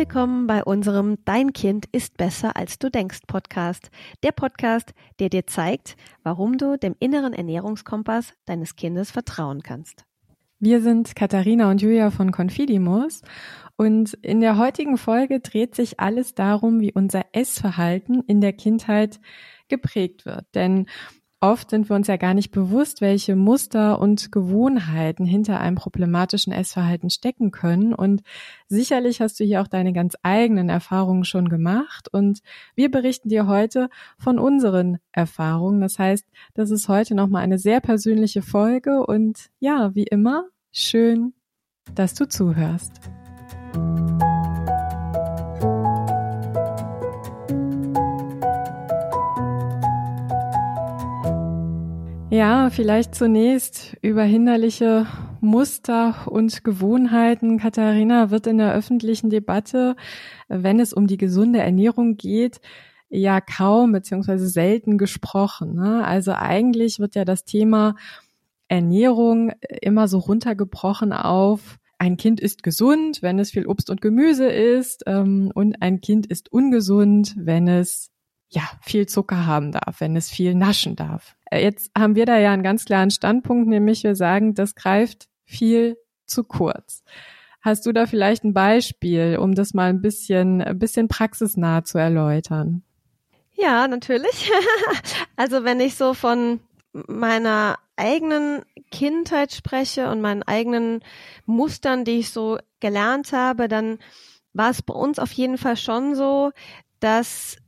willkommen bei unserem Dein Kind ist besser als du denkst Podcast. Der Podcast, der dir zeigt, warum du dem inneren Ernährungskompass deines Kindes vertrauen kannst. Wir sind Katharina und Julia von Confidimus und in der heutigen Folge dreht sich alles darum, wie unser Essverhalten in der Kindheit geprägt wird. Denn Oft sind wir uns ja gar nicht bewusst, welche Muster und Gewohnheiten hinter einem problematischen Essverhalten stecken können. Und sicherlich hast du hier auch deine ganz eigenen Erfahrungen schon gemacht. Und wir berichten dir heute von unseren Erfahrungen. Das heißt, das ist heute nochmal eine sehr persönliche Folge. Und ja, wie immer, schön, dass du zuhörst. Ja, vielleicht zunächst über hinderliche Muster und Gewohnheiten. Katharina wird in der öffentlichen Debatte, wenn es um die gesunde Ernährung geht, ja kaum beziehungsweise selten gesprochen. Ne? Also eigentlich wird ja das Thema Ernährung immer so runtergebrochen auf ein Kind ist gesund, wenn es viel Obst und Gemüse isst, ähm, und ein Kind ist ungesund, wenn es ja viel Zucker haben darf, wenn es viel naschen darf. Äh, jetzt haben wir da ja einen ganz klaren Standpunkt, nämlich wir sagen, das greift viel zu kurz. Hast du da vielleicht ein Beispiel, um das mal ein bisschen, ein bisschen praxisnah zu erläutern? Ja, natürlich. also wenn ich so von meiner eigenen Kindheit spreche und meinen eigenen Mustern, die ich so gelernt habe, dann war es bei uns auf jeden Fall schon so, dass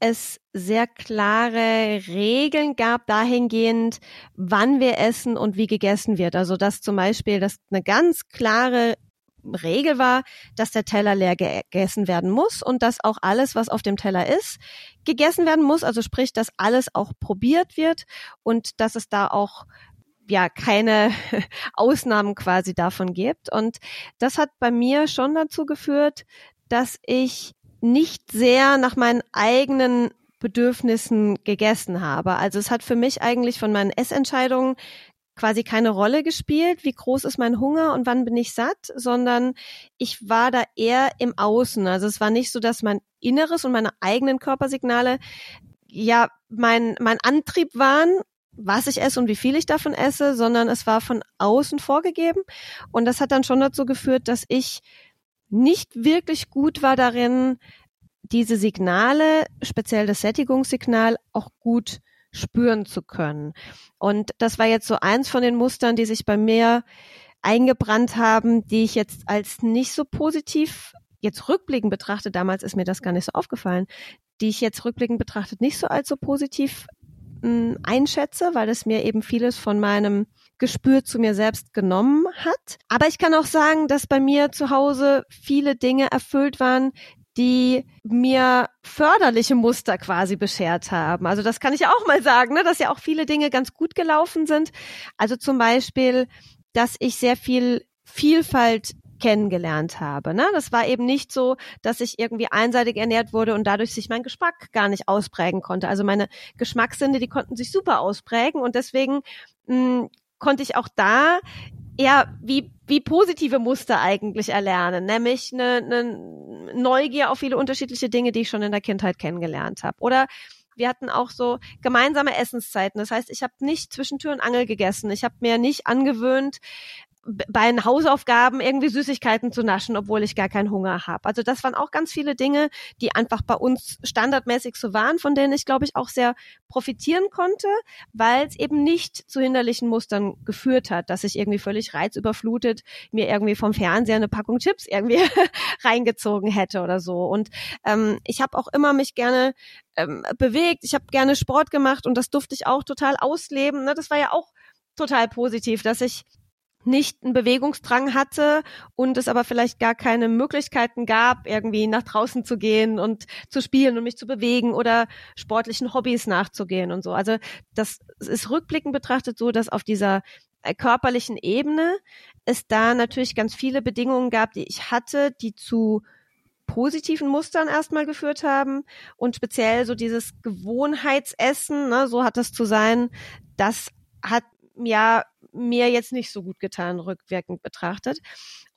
es sehr klare Regeln gab dahingehend, wann wir essen und wie gegessen wird. Also dass zum Beispiel das eine ganz klare Regel war, dass der Teller leer gegessen werden muss und dass auch alles, was auf dem Teller ist, gegessen werden muss. Also sprich, dass alles auch probiert wird und dass es da auch ja keine Ausnahmen quasi davon gibt. Und das hat bei mir schon dazu geführt, dass ich nicht sehr nach meinen eigenen Bedürfnissen gegessen habe. Also es hat für mich eigentlich von meinen Essentscheidungen quasi keine Rolle gespielt, wie groß ist mein Hunger und wann bin ich satt, sondern ich war da eher im Außen. Also es war nicht so, dass mein Inneres und meine eigenen Körpersignale ja mein, mein Antrieb waren, was ich esse und wie viel ich davon esse, sondern es war von außen vorgegeben. Und das hat dann schon dazu geführt, dass ich nicht wirklich gut war darin, diese Signale, speziell das Sättigungssignal, auch gut spüren zu können. Und das war jetzt so eins von den Mustern, die sich bei mir eingebrannt haben, die ich jetzt als nicht so positiv jetzt rückblickend betrachtet, damals ist mir das gar nicht so aufgefallen, die ich jetzt rückblickend betrachtet nicht so als so positiv mh, hm, einschätze, weil es mir eben vieles von meinem Gespür zu mir selbst genommen hat. Aber ich kann auch sagen, dass bei mir zu Hause viele Dinge erfüllt waren, die mir förderliche Muster quasi beschert haben. Also das kann ich auch mal sagen, ne, dass ja auch viele Dinge ganz gut gelaufen sind. Also zum Beispiel, dass ich sehr viel Vielfalt kennengelernt habe. Ne? Das war eben nicht so, dass ich irgendwie einseitig ernährt wurde und dadurch sich mein Geschmack gar nicht ausprägen konnte. Also meine Geschmackssinne, die konnten sich super ausprägen und deswegen mh, hm, konnte ich auch da eher wie, wie positive Muster eigentlich erlernen, nämlich eine, eine Neugier auf viele unterschiedliche Dinge, die ich schon in der Kindheit kennengelernt habe. Oder wir hatten auch so gemeinsame Essenszeiten. Das heißt, ich habe nicht zwischen Tür und Angel gegessen. Ich habe mir nicht angewöhnt, bei den Hausaufgaben irgendwie Süßigkeiten zu naschen, obwohl ich gar keinen Hunger habe. Also das waren auch ganz viele Dinge, die einfach bei uns standardmäßig so waren, von denen ich, glaube ich, auch sehr profitieren konnte, weil es eben nicht zu hinderlichen Mustern geführt hat, dass ich irgendwie völlig reizüberflutet mir irgendwie vom Fernseher eine Packung Chips irgendwie reingezogen hätte oder so. Und ähm, ich habe auch immer mich gerne ähm, bewegt, ich habe gerne Sport gemacht und das durfte ich auch total ausleben. Ne? Das war ja auch total positiv, dass ich nicht einen Bewegungsdrang hatte und es aber vielleicht gar keine Möglichkeiten gab, irgendwie nach draußen zu gehen und zu spielen und mich zu bewegen oder sportlichen Hobbys nachzugehen und so. Also das ist rückblickend betrachtet so, dass auf dieser äh, körperlichen Ebene es da natürlich ganz viele Bedingungen gab, die ich hatte, die zu positiven Mustern erstmal geführt haben und speziell so dieses Gewohnheitsessen, ne, so hat es zu sein, das hat ja mir jetzt nicht so gut getan, rückwirkend betrachtet.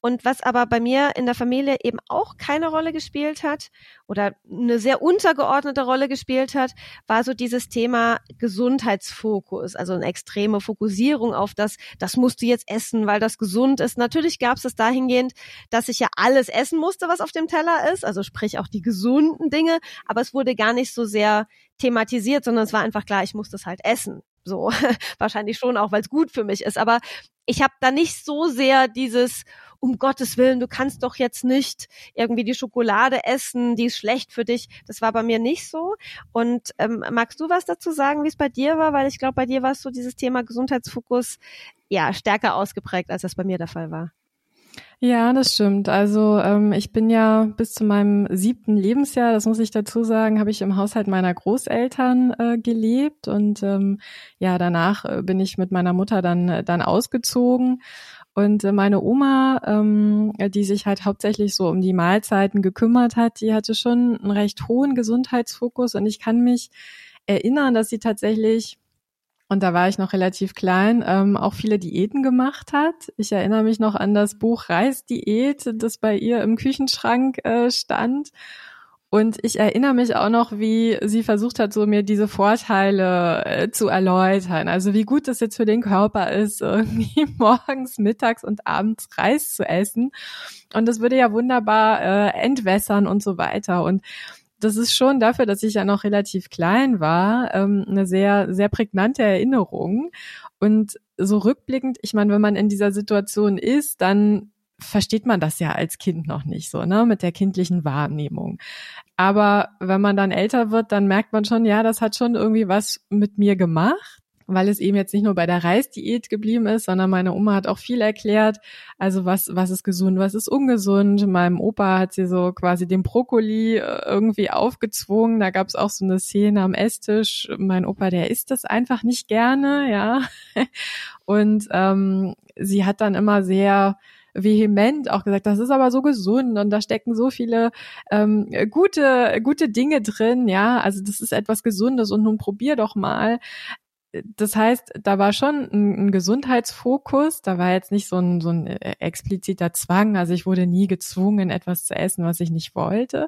Und was aber bei mir in der Familie eben auch keine Rolle gespielt hat oder eine sehr untergeordnete Rolle gespielt hat, war so dieses Thema Gesundheitsfokus, also eine extreme Fokussierung auf das, das musst du jetzt essen, weil das gesund ist. Natürlich gab es das dahingehend, dass ich ja alles essen musste, was auf dem Teller ist, also sprich auch die gesunden Dinge, aber es wurde gar nicht so sehr thematisiert, sondern es war einfach klar, ich muss das halt essen. So, wahrscheinlich schon auch, weil es gut für mich ist. Aber ich habe da nicht so sehr dieses, um Gottes Willen, du kannst doch jetzt nicht irgendwie die Schokolade essen, die ist schlecht für dich. Das war bei mir nicht so. Und ähm, magst du was dazu sagen, wie es bei dir war? Weil ich glaube, bei dir war so dieses Thema Gesundheitsfokus ja stärker ausgeprägt, als das bei mir der Fall war. Ja, das stimmt. Also ähm, ich bin ja bis zu meinem siebten Lebensjahr, das muss ich dazu sagen, habe ich im Haushalt meiner Großeltern äh, gelebt und ähm, ja, danach äh, bin ich mit meiner Mutter dann äh, dann ausgezogen und äh, meine Oma, ähm, die sich halt hauptsächlich so um die Mahlzeiten gekümmert hat, die hatte schon einen recht hohen Gesundheitsfokus und ich kann mich erinnern, dass sie tatsächlich und da war ich noch relativ klein, ähm, auch viele Diäten gemacht hat. Ich erinnere mich noch an das Buch Reisdiät, das bei ihr im Küchenschrank äh, stand. Und ich erinnere mich auch noch, wie sie versucht hat, so mir diese Vorteile äh, zu erläutern. Also wie gut das jetzt für den Körper ist, irgendwie morgens, mittags und abends Reis zu essen. Und das würde ja wunderbar äh, entwässern und so weiter. Und das ist schon dafür, dass ich ja noch relativ klein war, ähm, eine sehr, sehr prägnante Erinnerung. Und so rückblickend, ich meine, wenn man in dieser Situation ist, dann versteht man das ja als Kind noch nicht so, ne, mit der kindlichen Wahrnehmung. Aber wenn man dann älter wird, dann merkt man schon, ja, das hat schon irgendwie was mit mir gemacht weil es eben jetzt nicht nur bei der Reisdiät geblieben ist, sondern meine Oma hat auch viel erklärt. Also was, was ist gesund, was ist ungesund. Meinem Opa hat sie so quasi den Brokkoli äh, irgendwie aufgezwungen. Da gab es auch so eine Szene am Esstisch. Mein Opa, der isst das einfach nicht gerne, ja. Und ähm, sie hat dann immer sehr vehement auch gesagt, das ist aber so gesund und da stecken so viele ähm, gute gute Dinge drin, ja, also das ist etwas Gesundes und nun probier doch mal das heißt, da war schon ein, ein, Gesundheitsfokus, da war jetzt nicht so ein, so ein expliziter Zwang, also ich wurde nie gezwungen, etwas zu essen, was ich nicht wollte.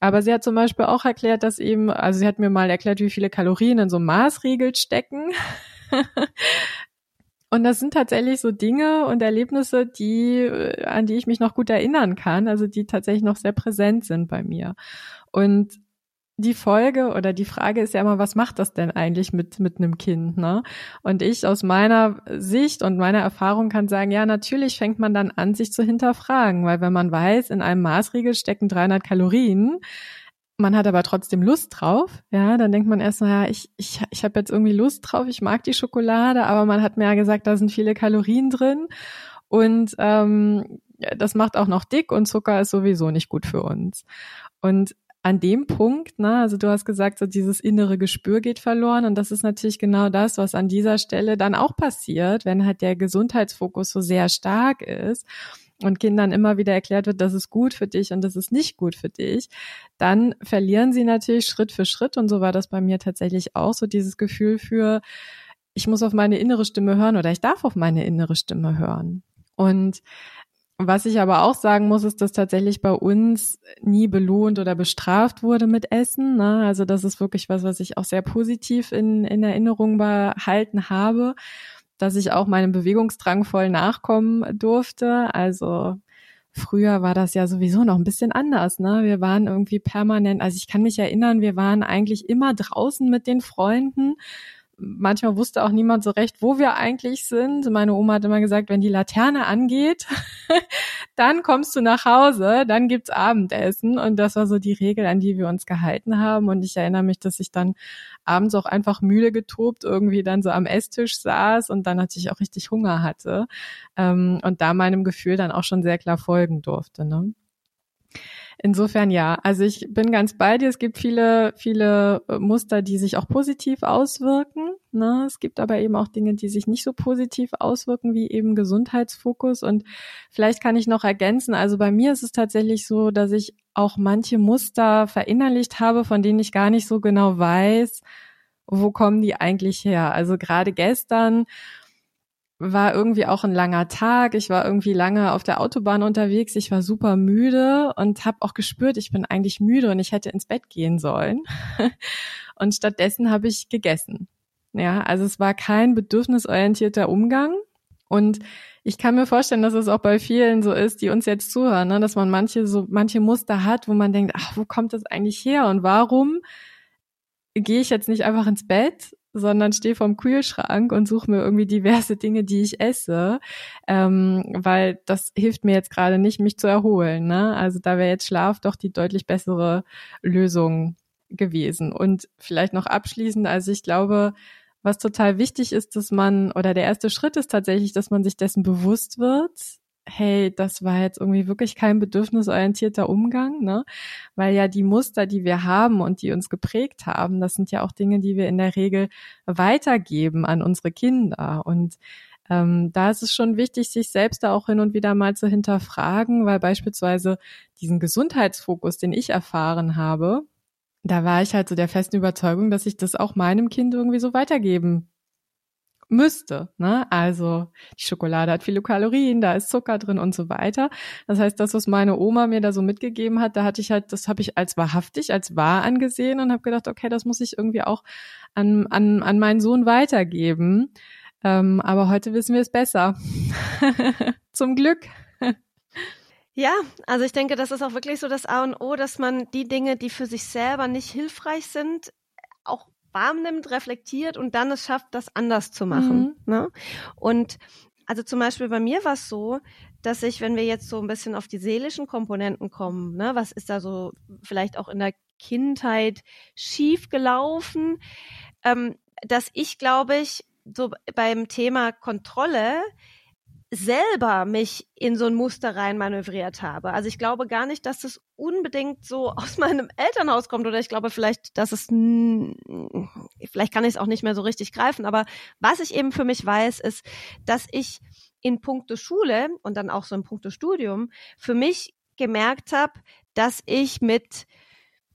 Aber sie hat zum Beispiel auch erklärt, dass eben, also sie hat mir mal erklärt, wie viele Kalorien in so einem Maßriegel stecken. und das sind tatsächlich so Dinge und Erlebnisse, die, äh, an die ich mich noch gut erinnern kann, also die tatsächlich noch sehr präsent sind bei mir. Und die Folge oder die Frage ist ja immer, was macht das denn eigentlich mit, mit einem Kind, ne? Und ich aus meiner Sicht und meiner Erfahrung kann sagen, ja, natürlich fängt man dann an, sich zu hinterfragen, weil wenn man weiß, in einem Maßriegel stecken 300 Kalorien, man hat aber trotzdem Lust drauf, ja, dann denkt man erst, naja, ich, ich, ich habe jetzt irgendwie Lust drauf, ich mag die Schokolade, aber man hat mir ja gesagt, da sind viele Kalorien drin und ähm, das macht auch noch dick und Zucker ist sowieso nicht gut für uns. Und an dem Punkt, ne, also du hast gesagt, so dieses innere Gespür geht verloren und das ist natürlich genau das, was an dieser Stelle dann auch passiert, wenn halt der Gesundheitsfokus so sehr stark ist und Kindern immer wieder erklärt wird, das ist gut für dich und das ist nicht gut für dich, dann verlieren sie natürlich Schritt für Schritt und so war das bei mir tatsächlich auch so dieses Gefühl für, ich muss auf meine innere Stimme hören oder ich darf auf meine innere Stimme hören. Und was ich aber auch sagen muss, ist, dass tatsächlich bei uns nie belohnt oder bestraft wurde mit Essen. Ne? Also das ist wirklich was, was ich auch sehr positiv in, in Erinnerung behalten habe, dass ich auch meinem Bewegungsdrang voll nachkommen durfte. Also Früher war das ja sowieso noch ein bisschen anders, ne? Wir waren irgendwie permanent, also ich kann mich erinnern, wir waren eigentlich immer draußen mit den Freunden, manchmal wusste auch niemand so recht, wo wir eigentlich sind. Meine Oma hat immer gesagt, wenn die Laterne angeht, dann kommst du nach Hause, dann gibt's Abendessen. Und das war so die Regel, an die wir uns gehalten haben. Und ich erinnere mich, dass ich dann abends auch einfach müde getobt irgendwie dann so am Esstisch saß und dann natürlich auch richtig Hunger hatte. Ähm, und da meinem Gefühl dann auch schon sehr klar folgen durfte. Ne? Insofern ja, also ich bin ganz bei dir. Es gibt viele, viele äh, Muster, die sich auch positiv auswirken. Ne? Es gibt aber eben auch Dinge, die sich nicht so positiv auswirken, wie eben Gesundheitsfokus. Und vielleicht kann ich noch ergänzen, also bei mir ist es tatsächlich so, dass ich auch manche Muster verinnerlicht habe, von denen ich gar nicht so genau weiß, wo kommen die eigentlich her. Also gerade gestern war irgendwie auch ein langer Tag. Ich war irgendwie lange auf der Autobahn unterwegs. Ich war super müde und habe auch gespürt, ich bin eigentlich müde und ich hätte ins Bett gehen sollen. und stattdessen habe ich gegessen. Ja, also es war kein bedürfnisorientierter Umgang. Und ich kann mir vorstellen, dass es auch bei vielen so ist, die uns jetzt zuhören, ne? dass man manche so manche Muster hat, wo man denkt, ach, wo kommt das eigentlich her und warum gehe ich jetzt nicht einfach ins Bett, sondern stehe vorm Kühlschrank und suche mir irgendwie diverse Dinge, die ich esse, ähm, weil das hilft mir jetzt gerade nicht, mich zu erholen. Ne? Also da wäre jetzt Schlaf doch die deutlich bessere Lösung gewesen. Und vielleicht noch abschließend, also ich glaube, was total wichtig ist, dass man, oder der erste Schritt ist tatsächlich, dass man sich dessen bewusst wird, hey, das war jetzt irgendwie wirklich kein bedürfnisorientierter Umgang, ne? Weil ja die Muster, die wir haben und die uns geprägt haben, das sind ja auch Dinge, die wir in der Regel weitergeben an unsere Kinder. Und ähm, da ist es schon wichtig, sich selbst da auch hin und wieder mal zu hinterfragen, weil beispielsweise diesen Gesundheitsfokus, den ich erfahren habe, da war ich halt so der festen Überzeugung, dass ich das auch meinem Kind irgendwie so weitergeben müsste. Ne? Also die Schokolade hat viele Kalorien, da ist Zucker drin und so weiter. Das heißt, das, was meine Oma mir da so mitgegeben hat, da hatte ich halt, das habe ich als wahrhaftig, als wahr angesehen und habe gedacht, okay, das muss ich irgendwie auch an, an, an meinen Sohn weitergeben. Ähm, aber heute wissen wir es besser. Zum Glück. Ja, also ich denke, das ist auch wirklich so das A und O, dass man die Dinge, die für sich selber nicht hilfreich sind, auch warm nimmt, reflektiert und dann es schafft, das anders zu machen. Mhm. Ne? Und also zum Beispiel bei mir war es so, dass ich, wenn wir jetzt so ein bisschen auf die seelischen Komponenten kommen, ne, was ist da so vielleicht auch in der Kindheit schief gelaufen, ähm, dass ich, glaube ich, so beim Thema Kontrolle selber mich in so ein Muster rein manövriert habe. Also ich glaube gar nicht, dass es unbedingt so aus meinem Elternhaus kommt oder ich glaube vielleicht, dass es, vielleicht kann ich es auch nicht mehr so richtig greifen, aber was ich eben für mich weiß, ist, dass ich in puncto Schule und dann auch so in puncto Studium für mich gemerkt habe, dass ich mit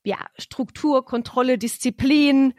ja, Struktur, Kontrolle, Disziplin,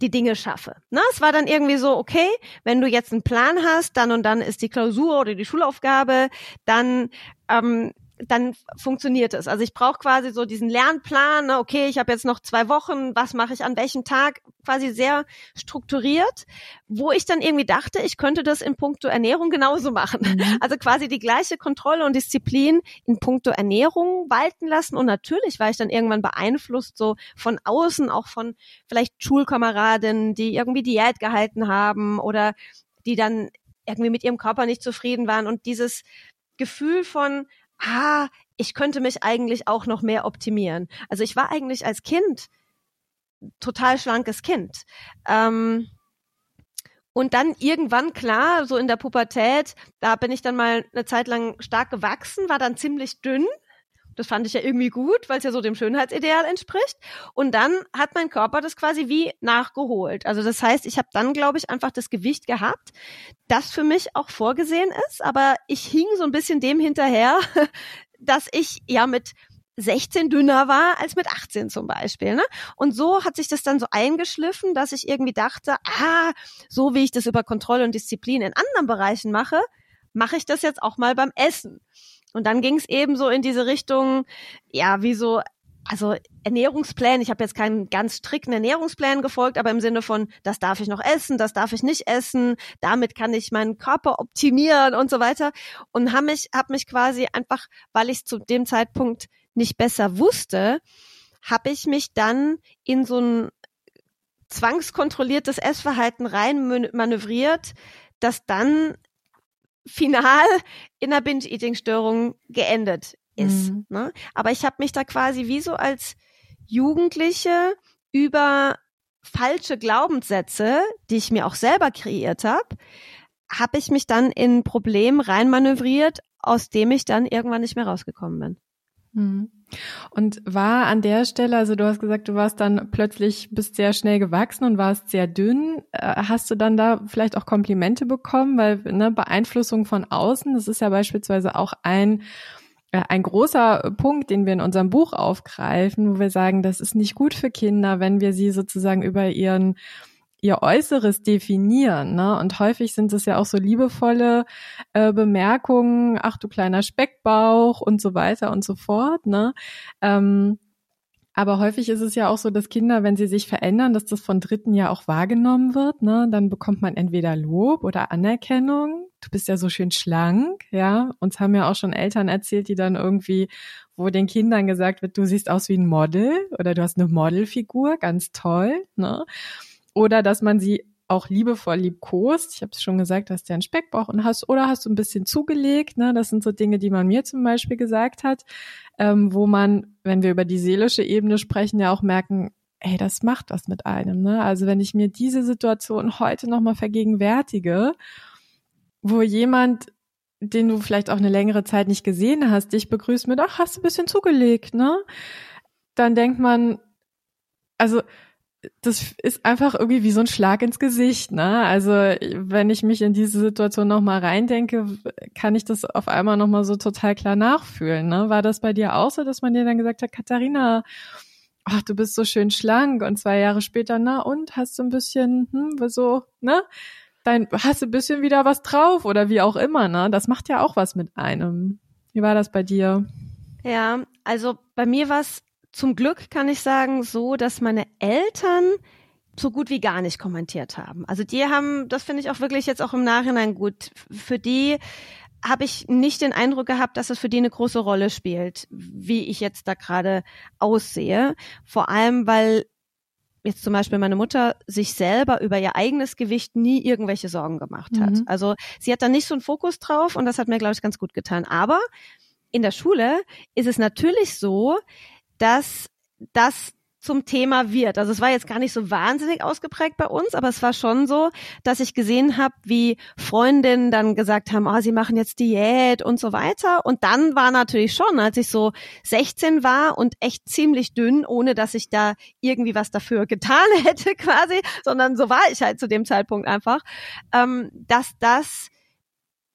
die Dinge schaffe. Na, es war dann irgendwie so, okay, wenn du jetzt einen Plan hast, dann und dann ist die Klausur oder die Schulaufgabe, dann ähm, dann funktioniert es. Also ich brauche quasi so diesen Lernplan, ne? okay, ich habe jetzt noch zwei Wochen, was mache ich an welchem Tag, quasi sehr strukturiert, wo ich dann irgendwie dachte, ich könnte das in puncto Ernährung genauso machen. Mhm. Also quasi die gleiche Kontrolle und Disziplin in puncto Ernährung walten lassen und natürlich war ich dann irgendwann beeinflusst so von außen, auch von vielleicht Schulkameradinnen, die irgendwie Diät gehalten haben oder die dann irgendwie mit ihrem Körper nicht zufrieden waren und dieses Gefühl von, ah, ich könnte mich eigentlich auch noch mehr optimieren. Also ich war eigentlich als Kind total schlankes Kind. Ähm, und dann irgendwann, klar, so in der Pubertät, da bin ich dann mal eine Zeit lang stark gewachsen, war dann ziemlich dünn. Das fand ich ja irgendwie gut, weil es ja so dem Schönheitsideal entspricht. Und dann hat mein Körper das quasi wie nachgeholt. Also das heißt, ich habe dann, glaube ich, einfach das Gewicht gehabt, das für mich auch vorgesehen ist. Aber ich hing so ein bisschen dem hinterher, dass ich ja mit 16 dünner war als mit 18 zum Beispiel. Ne? Und so hat sich das dann so eingeschliffen, dass ich irgendwie dachte, ah, so wie ich das über Kontrolle und Disziplin in anderen Bereichen mache, mache ich das jetzt auch mal beim Essen. Und dann ging es eben so in diese Richtung, ja, wie so, also Ernährungsplan. Ich habe jetzt keinen ganz strikten Ernährungsplan gefolgt, aber im Sinne von, das darf ich noch essen, das darf ich nicht essen, damit kann ich meinen Körper optimieren und so weiter. Und habe mich, hab mich quasi einfach, weil ich zu dem Zeitpunkt nicht besser wusste, habe ich mich dann in so ein zwangskontrolliertes Essverhalten rein manövriert, das dann final in einer Binge-Eating-Störung geendet ist. Mhm. Ne? Aber ich habe mich da quasi wie so als Jugendliche über falsche Glaubenssätze, die ich mir auch selber kreiert habe, habe ich mich dann in ein Problem reinmanövriert, aus dem ich dann irgendwann nicht mehr rausgekommen bin. Mhm. Und war an der Stelle, also du hast gesagt, du warst dann plötzlich, bist sehr schnell gewachsen und warst sehr dünn. Äh, hast du dann da vielleicht auch Komplimente bekommen? Weil ne, Beeinflussung von außen, das ist ja beispielsweise auch ein, äh, ein großer Punkt, den wir in unserem Buch aufgreifen, wo wir sagen, das ist nicht gut für Kinder, wenn wir sie sozusagen über ihren ihr Äußeres definieren. Ne? Und häufig sind es ja auch so liebevolle äh, Bemerkungen, ach du kleiner Speckbauch und so weiter und so fort. Ne? Ähm, aber häufig ist es ja auch so, dass Kinder, wenn sie sich verändern, dass das von Dritten ja auch wahrgenommen wird. Ne? Dann bekommt man entweder Lob oder Anerkennung. Du bist ja so schön schlank, ja. Uns haben ja auch schon Eltern erzählt, die dann irgendwie, wo den Kindern gesagt wird, du siehst aus wie ein Model oder du hast eine Modelfigur, ganz toll. Ne? Oder dass man sie auch liebevoll liebkost. Ich habe es schon gesagt, hast du einen Speckbauch und hast oder hast du ein bisschen zugelegt. Ne? Das sind so Dinge, die man mir zum Beispiel gesagt hat, ähm, wo man, wenn wir über die seelische Ebene sprechen, ja auch merken, hey, das macht was mit einem. Ne? Also wenn ich mir diese Situation heute nochmal vergegenwärtige, wo jemand, den du vielleicht auch eine längere Zeit nicht gesehen hast, dich begrüßt mit, ach, hast du ein bisschen zugelegt, ne? Dann denkt man, also das ist einfach irgendwie wie so ein Schlag ins Gesicht, ne? Also wenn ich mich in diese Situation nochmal reindenke, kann ich das auf einmal nochmal so total klar nachfühlen, ne? War das bei dir auch so, dass man dir dann gesagt hat, Katharina, ach, du bist so schön schlank und zwei Jahre später, na und, hast du ein bisschen, hm, so, ne? Dein, hast du ein bisschen wieder was drauf oder wie auch immer, ne? Das macht ja auch was mit einem. Wie war das bei dir? Ja, also bei mir war es zum Glück kann ich sagen, so, dass meine Eltern so gut wie gar nicht kommentiert haben. Also die haben, das finde ich auch wirklich jetzt auch im Nachhinein gut. Für die habe ich nicht den Eindruck gehabt, dass es für die eine große Rolle spielt, wie ich jetzt da gerade aussehe. Vor allem, weil jetzt zum Beispiel meine Mutter sich selber über ihr eigenes Gewicht nie irgendwelche Sorgen gemacht hat. Mhm. Also sie hat da nicht so einen Fokus drauf und das hat mir, glaube ich, ganz gut getan. Aber in der Schule ist es natürlich so, dass das zum Thema wird. Also es war jetzt gar nicht so wahnsinnig ausgeprägt bei uns, aber es war schon so, dass ich gesehen habe, wie Freundinnen dann gesagt haben, oh, sie machen jetzt Diät und so weiter. Und dann war natürlich schon, als ich so 16 war und echt ziemlich dünn, ohne dass ich da irgendwie was dafür getan hätte quasi, sondern so war ich halt zu dem Zeitpunkt einfach, ähm, dass das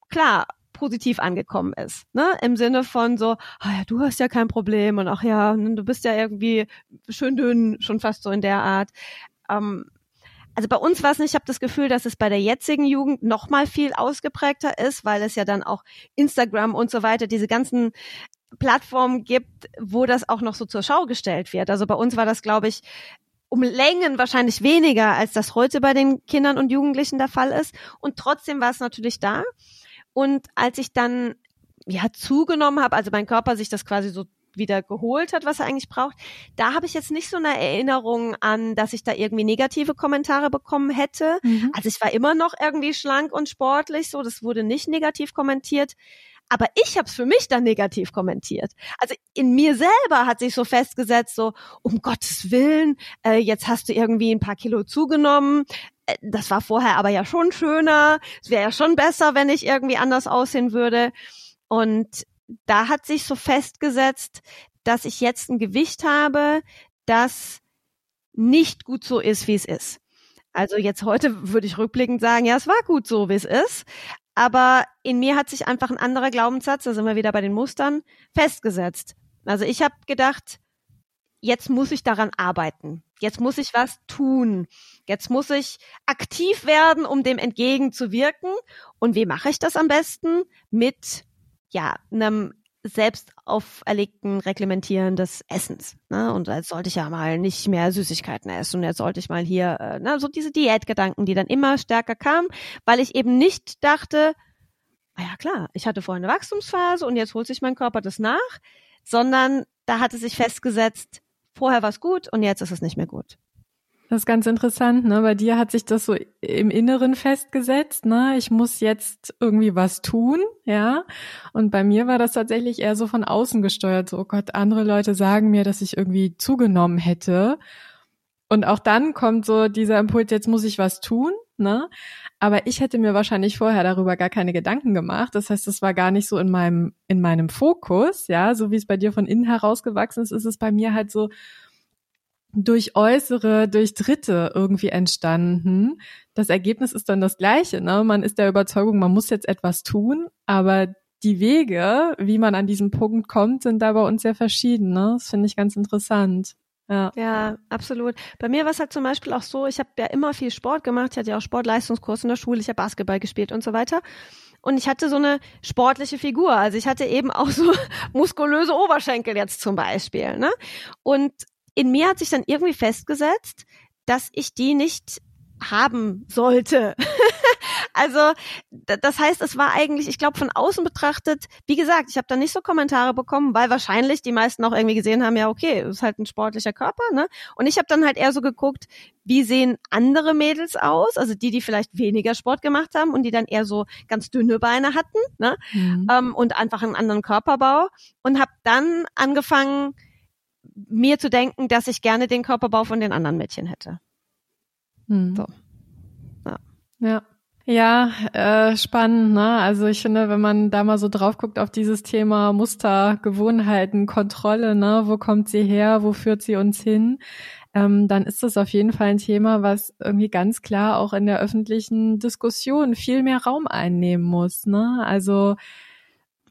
klar positiv angekommen ist. Ne? Im Sinne von so, oh ja, du hast ja kein Problem und ach ja, du bist ja irgendwie schön dünn, schon fast so in der Art. Ähm, also bei uns war es nicht, ich habe das Gefühl, dass es bei der jetzigen Jugend noch mal viel ausgeprägter ist, weil es ja dann auch Instagram und so weiter, diese ganzen Plattformen gibt, wo das auch noch so zur Schau gestellt wird. Also bei uns war das, glaube ich, um Längen wahrscheinlich weniger, als das heute bei den Kindern und Jugendlichen der Fall ist. Und trotzdem war es natürlich da. Und als ich dann ja zugenommen habe, also mein Körper sich das quasi so wieder geholt hat, was er eigentlich braucht, da habe ich jetzt nicht so eine Erinnerung an, dass ich da irgendwie negative Kommentare bekommen hätte. Mhm. Also ich war immer noch irgendwie schlank und sportlich, so das wurde nicht negativ kommentiert. Aber ich habe es für mich dann negativ kommentiert. Also in mir selber hat sich so festgesetzt, so um Gottes Willen, äh, jetzt hast du irgendwie ein paar Kilo zugenommen, äh, das war vorher aber ja schon schöner. Es wäre ja schon besser, wenn ich irgendwie anders aussehen würde. Und da hat sich so festgesetzt, dass ich jetzt ein Gewicht habe, das nicht gut so ist, wie es ist. Also jetzt heute würde ich rückblickend sagen, ja, es war gut so, wie es ist. Aber in mir hat sich einfach ein anderer Glaubenssatz, da sind wir wieder bei den Mustern, festgesetzt. Also ich habe gedacht, jetzt muss ich daran arbeiten. Jetzt muss ich was tun. Jetzt muss ich aktiv werden, um dem entgegenzuwirken. Und wie mache ich das am besten? Mit, ja, einem selbst auferlegten Reglementieren des Essens. Ne? Und jetzt sollte ich ja mal nicht mehr Süßigkeiten essen und jetzt sollte ich mal hier, äh, ne, so diese Diätgedanken, die dann immer stärker kamen, weil ich eben nicht dachte, ja klar, ich hatte vorher eine Wachstumsphase und jetzt holt sich mein Körper das nach, sondern da hatte sich festgesetzt, vorher war es gut und jetzt ist es nicht mehr gut. Das ist ganz interessant, ne? Bei dir hat sich das so im Inneren festgesetzt, ne? Ich muss jetzt irgendwie was tun, ja? Und bei mir war das tatsächlich eher so von außen gesteuert, so, oh Gott, andere Leute sagen mir, dass ich irgendwie zugenommen hätte. Und auch dann kommt so dieser Impuls, jetzt muss ich was tun, ne? Aber ich hätte mir wahrscheinlich vorher darüber gar keine Gedanken gemacht. Das heißt, es war gar nicht so in meinem, in meinem Fokus, ja? So wie es bei dir von innen herausgewachsen ist, ist es bei mir halt so, durch äußere, durch Dritte irgendwie entstanden. Das Ergebnis ist dann das gleiche. Ne? Man ist der Überzeugung, man muss jetzt etwas tun, aber die Wege, wie man an diesen Punkt kommt, sind da bei uns sehr verschieden. Ne? Das finde ich ganz interessant. Ja. ja, absolut. Bei mir war es halt zum Beispiel auch so, ich habe ja immer viel Sport gemacht, ich hatte ja auch Sportleistungskurs in der Schule, ich habe Basketball gespielt und so weiter. Und ich hatte so eine sportliche Figur. Also ich hatte eben auch so muskulöse Oberschenkel jetzt zum Beispiel. Ne? Und in mir hat sich dann irgendwie festgesetzt, dass ich die nicht haben sollte. also das heißt, es war eigentlich, ich glaube, von außen betrachtet, wie gesagt, ich habe da nicht so Kommentare bekommen, weil wahrscheinlich die meisten auch irgendwie gesehen haben, ja, okay, ist halt ein sportlicher Körper, ne? Und ich habe dann halt eher so geguckt, wie sehen andere Mädels aus, also die, die vielleicht weniger Sport gemacht haben und die dann eher so ganz dünne Beine hatten, ne? Mhm. Ähm, und einfach einen anderen Körperbau und habe dann angefangen, mir zu denken, dass ich gerne den Körperbau von den anderen Mädchen hätte. Hm. So. Ja. ja. Ja, äh, spannend, ne? Also ich finde, wenn man da mal so drauf guckt auf dieses Thema Muster, Gewohnheiten, Kontrolle, ne, wo kommt sie her, wo führt sie uns hin, ähm, dann ist das auf jeden Fall ein Thema, was irgendwie ganz klar auch in der öffentlichen Diskussion viel mehr Raum einnehmen muss, ne? Also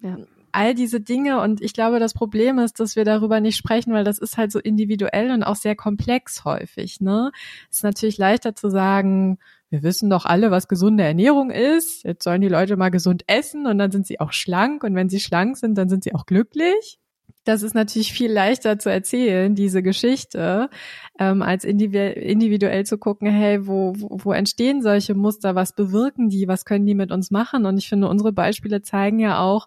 ja all diese Dinge. Und ich glaube, das Problem ist, dass wir darüber nicht sprechen, weil das ist halt so individuell und auch sehr komplex häufig. Ne? Ist natürlich leichter zu sagen, wir wissen doch alle, was gesunde Ernährung ist. Jetzt sollen die Leute mal gesund essen und dann sind sie auch schlank. Und wenn sie schlank sind, dann sind sie auch glücklich das ist natürlich viel leichter zu erzählen, diese Geschichte, ähm, als individuell zu gucken, hey, wo, wo, wo entstehen solche Muster, was bewirken die, was können die mit uns machen? Und ich finde, unsere Beispiele zeigen ja auch,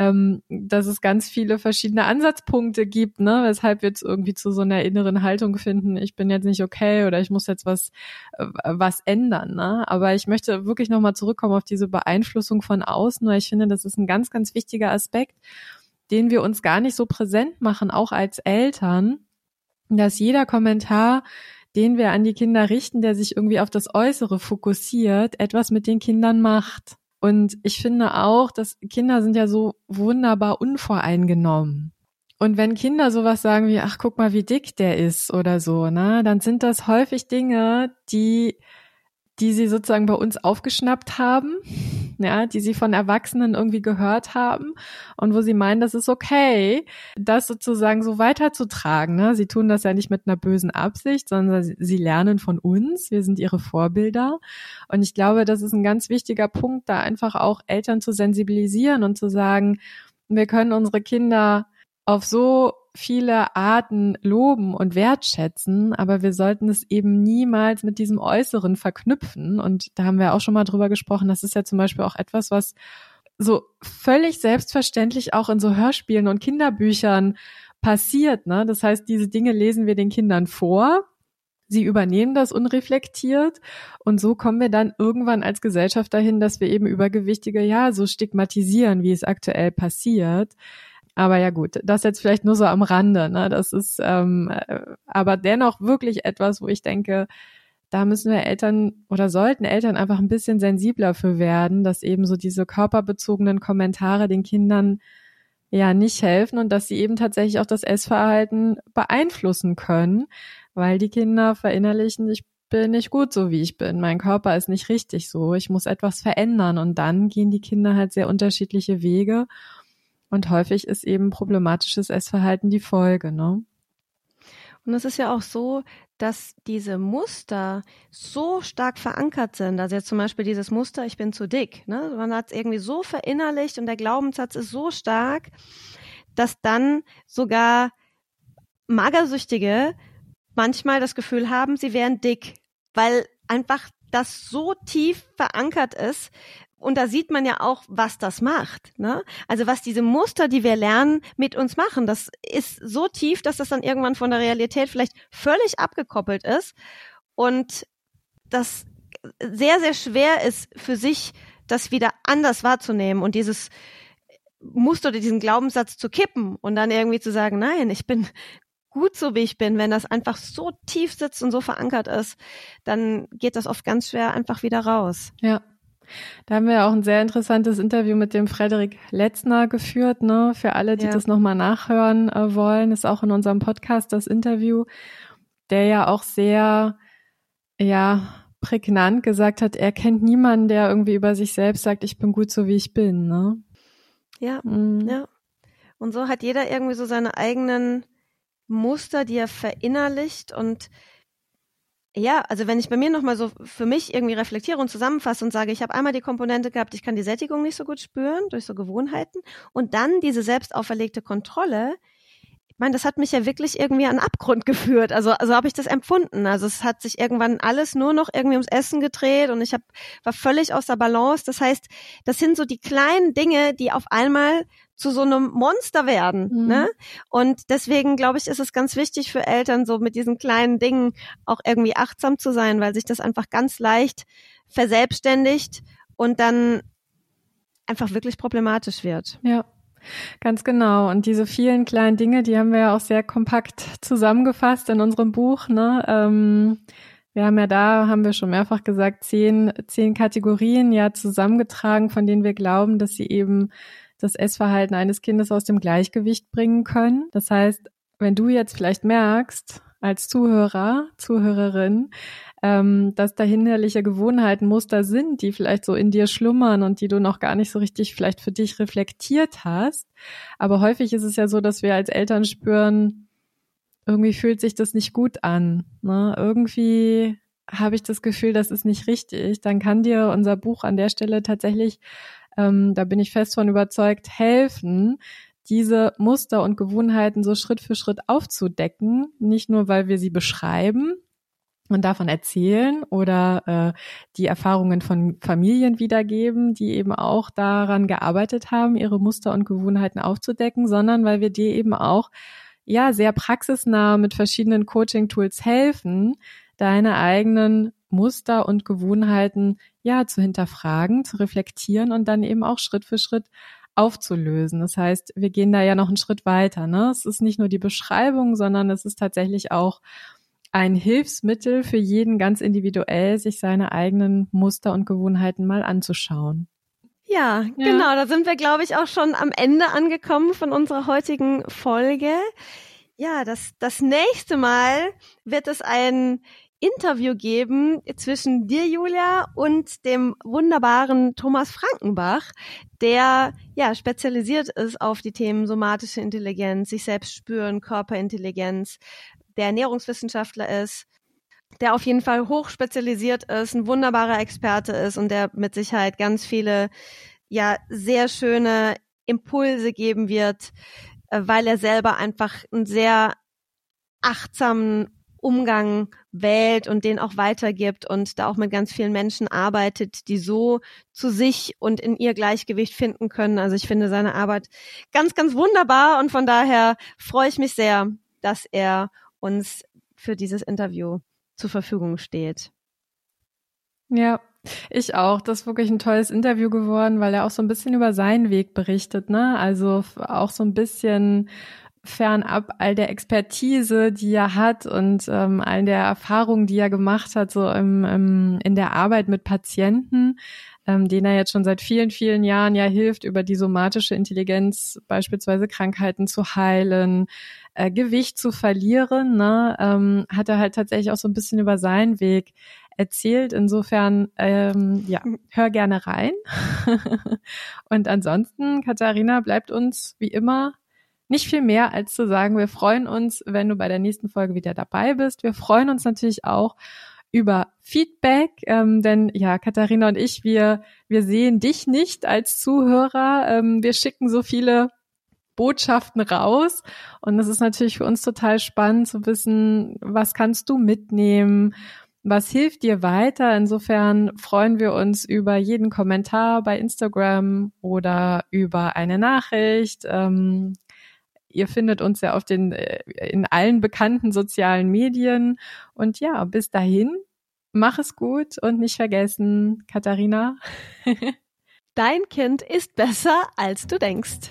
ähm, dass es ganz viele verschiedene Ansatzpunkte gibt, ne, weshalb wir jetzt irgendwie zu so einer inneren Haltung finden, ich bin jetzt nicht okay oder ich muss jetzt was, äh, was ändern. Ne? Aber ich möchte wirklich nochmal zurückkommen auf diese Beeinflussung von außen, weil ich finde, das ist ein ganz, ganz wichtiger Aspekt den wir uns gar nicht so präsent machen, auch als Eltern, dass jeder Kommentar, den wir an die Kinder richten, der sich irgendwie auf das Äußere fokussiert, etwas mit den Kindern macht. Und ich finde auch, dass Kinder sind ja so wunderbar unvoreingenommen. Und wenn Kinder sowas sagen wie, ach, guck mal, wie dick der ist oder so, ne, dann sind das häufig Dinge, die die sie sozusagen bei uns aufgeschnappt haben, ja, die sie von Erwachsenen irgendwie gehört haben und wo sie meinen, das ist okay, das sozusagen so weiterzutragen. Ne? Sie tun das ja nicht mit einer bösen Absicht, sondern sie lernen von uns. Wir sind ihre Vorbilder. Und ich glaube, das ist ein ganz wichtiger Punkt, da einfach auch Eltern zu sensibilisieren und zu sagen, wir können unsere Kinder auf so viele Arten loben und wertschätzen, aber wir sollten es eben niemals mit diesem Äußeren verknüpfen. Und da haben wir auch schon mal drüber gesprochen. Das ist ja zum Beispiel auch etwas, was so völlig selbstverständlich auch in so Hörspielen und Kinderbüchern passiert. Ne? Das heißt, diese Dinge lesen wir den Kindern vor. Sie übernehmen das unreflektiert und so kommen wir dann irgendwann als Gesellschaft dahin, dass wir eben Übergewichtige ja so stigmatisieren, wie es aktuell passiert. Aber ja gut, das jetzt vielleicht nur so am Rande. Ne? Das ist ähm, äh, aber dennoch wirklich etwas, wo ich denke, da müssen wir Eltern oder sollten Eltern einfach ein bisschen sensibler für werden, dass eben so diese körperbezogenen Kommentare den Kindern ja nicht helfen und dass sie eben tatsächlich auch das Essverhalten beeinflussen können, weil die Kinder verinnerlichen, ich bin nicht gut so, wie ich bin. Mein Körper ist nicht richtig so. Ich muss etwas verändern. Und dann gehen die Kinder halt sehr unterschiedliche Wege. Und häufig ist eben problematisches Essverhalten die Folge, ne? Und es ist ja auch so, dass diese Muster so stark verankert sind. Also jetzt zum Beispiel dieses Muster, ich bin zu dick. Ne? Man hat es irgendwie so verinnerlicht und der Glaubenssatz ist so stark, dass dann sogar Magersüchtige manchmal das Gefühl haben, sie wären dick, weil einfach das so tief verankert ist, und da sieht man ja auch, was das macht. Ne? Also was diese Muster, die wir lernen, mit uns machen. Das ist so tief, dass das dann irgendwann von der Realität vielleicht völlig abgekoppelt ist und das sehr, sehr schwer ist für sich, das wieder anders wahrzunehmen und dieses Muster oder diesen Glaubenssatz zu kippen und dann irgendwie zu sagen, nein, ich bin gut so wie ich bin, wenn das einfach so tief sitzt und so verankert ist, dann geht das oft ganz schwer einfach wieder raus. Ja, da haben wir auch ein sehr interessantes Interview mit dem Frederik Letzner geführt, ne? Für alle, die ja. das nochmal nachhören äh, wollen, ist auch in unserem Podcast das Interview, der ja auch sehr, ja, prägnant gesagt hat, er kennt niemanden, der irgendwie über sich selbst sagt, ich bin gut so wie ich bin, ne? Ja, mhm. ja. Und so hat jeder irgendwie so seine eigenen Muster, die er verinnerlicht und ja, also wenn ich bei mir nochmal so für mich irgendwie reflektiere und zusammenfasse und sage, ich habe einmal die Komponente gehabt, ich kann die Sättigung nicht so gut spüren durch so Gewohnheiten und dann diese selbst auferlegte Kontrolle, meine, das hat mich ja wirklich irgendwie an Abgrund geführt. Also, also habe ich das empfunden. Also es hat sich irgendwann alles nur noch irgendwie ums Essen gedreht und ich hab, war völlig aus der Balance. Das heißt, das sind so die kleinen Dinge, die auf einmal zu so einem Monster werden. Mhm. Ne? Und deswegen glaube ich, ist es ganz wichtig für Eltern, so mit diesen kleinen Dingen auch irgendwie achtsam zu sein, weil sich das einfach ganz leicht verselbstständigt und dann einfach wirklich problematisch wird. Ja. Ganz genau. Und diese vielen kleinen Dinge, die haben wir ja auch sehr kompakt zusammengefasst in unserem Buch. Ne? Ähm, wir haben ja da, haben wir schon mehrfach gesagt, zehn, zehn Kategorien ja zusammengetragen, von denen wir glauben, dass sie eben das Essverhalten eines Kindes aus dem Gleichgewicht bringen können. Das heißt, wenn du jetzt vielleicht merkst, als Zuhörer, Zuhörerin, ähm, dass da hinderliche Gewohnheiten, Muster sind, die vielleicht so in dir schlummern und die du noch gar nicht so richtig vielleicht für dich reflektiert hast. Aber häufig ist es ja so, dass wir als Eltern spüren, irgendwie fühlt sich das nicht gut an. Ne? Irgendwie habe ich das Gefühl, das ist nicht richtig. Dann kann dir unser Buch an der Stelle tatsächlich, ähm, da bin ich fest von überzeugt, helfen, diese Muster und Gewohnheiten so Schritt für Schritt aufzudecken. Nicht nur, weil wir sie beschreiben, und davon erzählen oder äh, die Erfahrungen von Familien wiedergeben, die eben auch daran gearbeitet haben, ihre Muster und Gewohnheiten aufzudecken, sondern weil wir dir eben auch ja sehr praxisnah mit verschiedenen Coaching-Tools helfen, deine eigenen Muster und Gewohnheiten ja zu hinterfragen, zu reflektieren und dann eben auch Schritt für Schritt aufzulösen. Das heißt, wir gehen da ja noch einen Schritt weiter. Ne? Es ist nicht nur die Beschreibung, sondern es ist tatsächlich auch ein Hilfsmittel für jeden ganz individuell, sich seine eigenen Muster und Gewohnheiten mal anzuschauen. Ja, ja, genau. Da sind wir, glaube ich, auch schon am Ende angekommen von unserer heutigen Folge. Ja, das, das nächste Mal wird es ein Interview geben zwischen dir, Julia, und dem wunderbaren Thomas Frankenbach, der ja spezialisiert ist auf die Themen somatische Intelligenz, sich selbst spüren, Körperintelligenz, der Ernährungswissenschaftler ist, der auf jeden Fall hochspezialisiert ist, ein wunderbarer Experte ist und der mit Sicherheit ganz viele, ja, sehr schöne Impulse geben wird, äh, weil er selber einfach einen sehr achtsamen Umgang wählt und den auch weitergibt und da auch mit ganz vielen Menschen arbeitet, die so zu sich und in ihr Gleichgewicht finden können. Also ich finde seine Arbeit ganz, ganz wunderbar und von daher freue ich mich sehr, dass er uns für dieses Interview zur Verfügung steht. Ja, ich auch. Das ist wirklich ein tolles Interview geworden, weil er auch so ein bisschen über seinen Weg berichtet, ne? Also auch so ein bisschen fernab all der Expertise, die er hat und ähm, all der Erfahrungen, die er gemacht hat, so im, im, in der Arbeit mit Patienten, ähm, denen er jetzt schon seit vielen, vielen Jahren ja hilft, über die somatische Intelligenz beispielsweise Krankheiten zu heilen, äh, Gewicht zu verlieren, ne, ähm, hat er halt tatsächlich auch so ein bisschen über seinen Weg erzählt. Insofern, ähm, ja, hör gerne rein. Und ansonsten, Katharina, bleibt uns wie immer nicht viel mehr als zu sagen, wir freuen uns, wenn du bei der nächsten Folge wieder dabei bist. Wir freuen uns natürlich auch über Feedback, ähm, denn ja, Katharina und ich, wir, wir sehen dich nicht als Zuhörer. Ähm, wir schicken so viele Botschaften raus. Und es ist natürlich für uns total spannend zu wissen, was kannst du mitnehmen? Was hilft dir weiter? Insofern freuen wir uns über jeden Kommentar bei Instagram oder über eine Nachricht. Ähm, ihr findet uns ja auf den, äh, in allen bekannten sozialen Medien. Und ja, bis dahin, mach es gut und nicht vergessen, Katharina. Dein Kind ist besser, als du denkst.